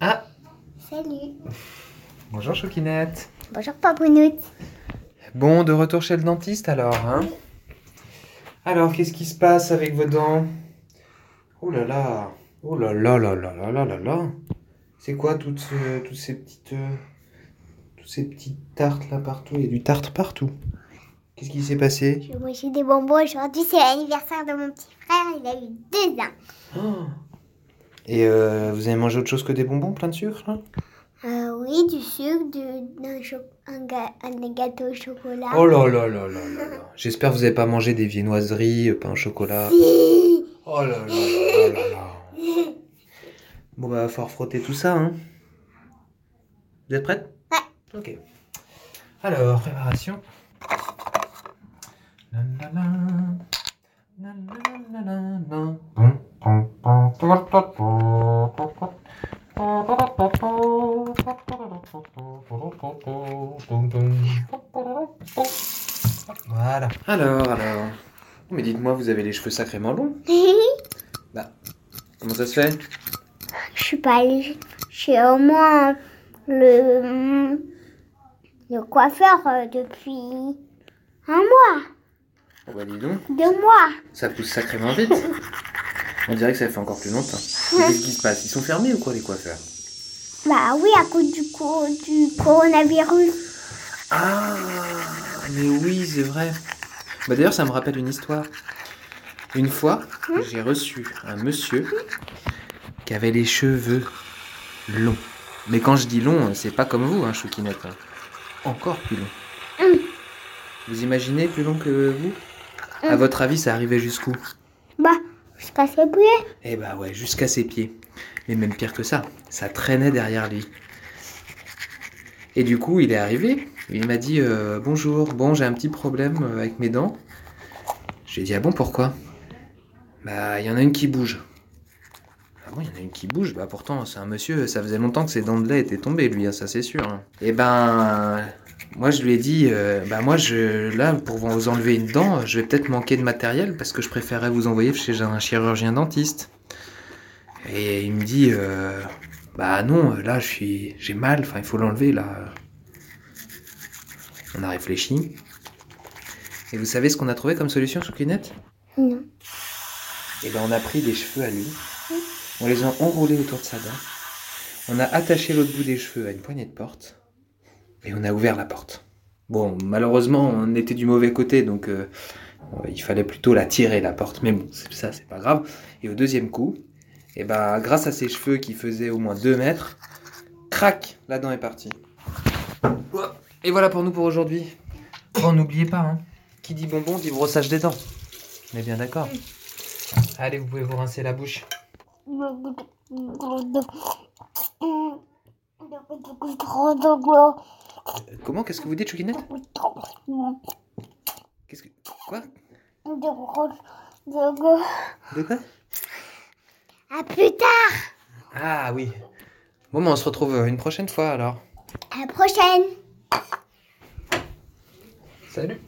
Ah. Salut. Bonjour Choquinette. Bonjour Papounoute. Bon, de retour chez le dentiste alors, hein? Alors, qu'est-ce qui se passe avec vos dents? Oh là là Oh là là là là là là là là C'est quoi toutes, toutes ces petites... euh, toutes ces petites tartes là partout Il y a du tarte partout. Qu'est-ce qui s'est passé Je vais manger des bonbons aujourd'hui. C'est l'anniversaire de mon petit frère. Il a eu deux ans. Oh. Et euh, vous avez mangé autre chose que des bonbons plein de sucre là Euh, oui, du sucre, du, un, un des gâteaux au chocolat. Oh là là là là là là J'espère que vous n'avez pas mangé des viennoiseries, euh, pain au chocolat. Si. Oh là là là là là. Bon bah, va falloir frotter tout ça, hein. Vous êtes prête Ouais. Ok. Alors, préparation. Voilà. Alors, alors. Mais dites-moi, vous avez les cheveux sacrément longs? Bah, comment ça se fait? Suis pas allée chez au moins le, le coiffeur euh, depuis un mois, Oh bah dis donc, deux mois. ça pousse sacrément vite. On dirait que ça fait encore plus longtemps. Mais Qu'est-ce qui se passe? Ils sont fermés ou quoi les coiffeurs? Bah oui, à cause du, co- du coronavirus. Ah, mais oui, c'est vrai. Bah d'ailleurs, ça me rappelle une histoire. Une fois, j'ai reçu un monsieur qui avait les cheveux longs. Mais quand je dis long, c'est pas comme vous, hein, Choukinette. hein. Encore plus long. Hum. Vous imaginez plus long que vous? À votre avis, ça arrivait jusqu'où? Bah, jusqu'à ses pieds. Eh bah ouais, jusqu'à ses pieds. Mais même pire que ça, ça traînait derrière lui. Et du coup, il est arrivé. Il m'a dit euh, Bonjour, bon, j'ai un petit problème euh, avec mes dents. J'ai dit Ah bon, pourquoi? Bah, il y en a une qui bouge. Bon, il y en a une qui bouge Bah, pourtant, c'est un monsieur, ça faisait longtemps que ses dents de lait étaient tombées, lui, hein, ça c'est sûr. hein. Et ben, moi je lui ai dit euh, Bah, moi, je, là, pour vous enlever une dent, je vais peut-être manquer de matériel parce que je préférerais vous envoyer chez un chirurgien dentiste. Et il me dit euh, Bah, non, là, je suis, j'ai mal, enfin, il faut l'enlever, là. On a réfléchi. Et vous savez ce qu'on a trouvé comme solution, Choukinette Non. Et ben on a pris des cheveux à lui, on les a enroulés autour de sa dent, on a attaché l'autre bout des cheveux à une poignée de porte, et on a ouvert la porte. Bon, malheureusement, on était du mauvais côté, donc euh, euh, il fallait plutôt la tirer, la porte, mais bon, c'est- ça, c'est pas grave. Et au deuxième coup, et ben grâce à ses cheveux qui faisaient au moins 2 mètres, crac, la dent est partie. Et voilà pour nous pour aujourd'hui. Bon, n'oubliez pas, hein, qui dit bonbon dit brossage des dents. On est bien d'accord Allez, vous pouvez vous rincer la bouche. Comment Qu'est-ce que vous dites, Choukinette Qu'est-ce que... Quoi De quoi À plus tard. Ah oui. Bon, mais on se retrouve euh, une prochaine fois alors. À la prochaine. Salut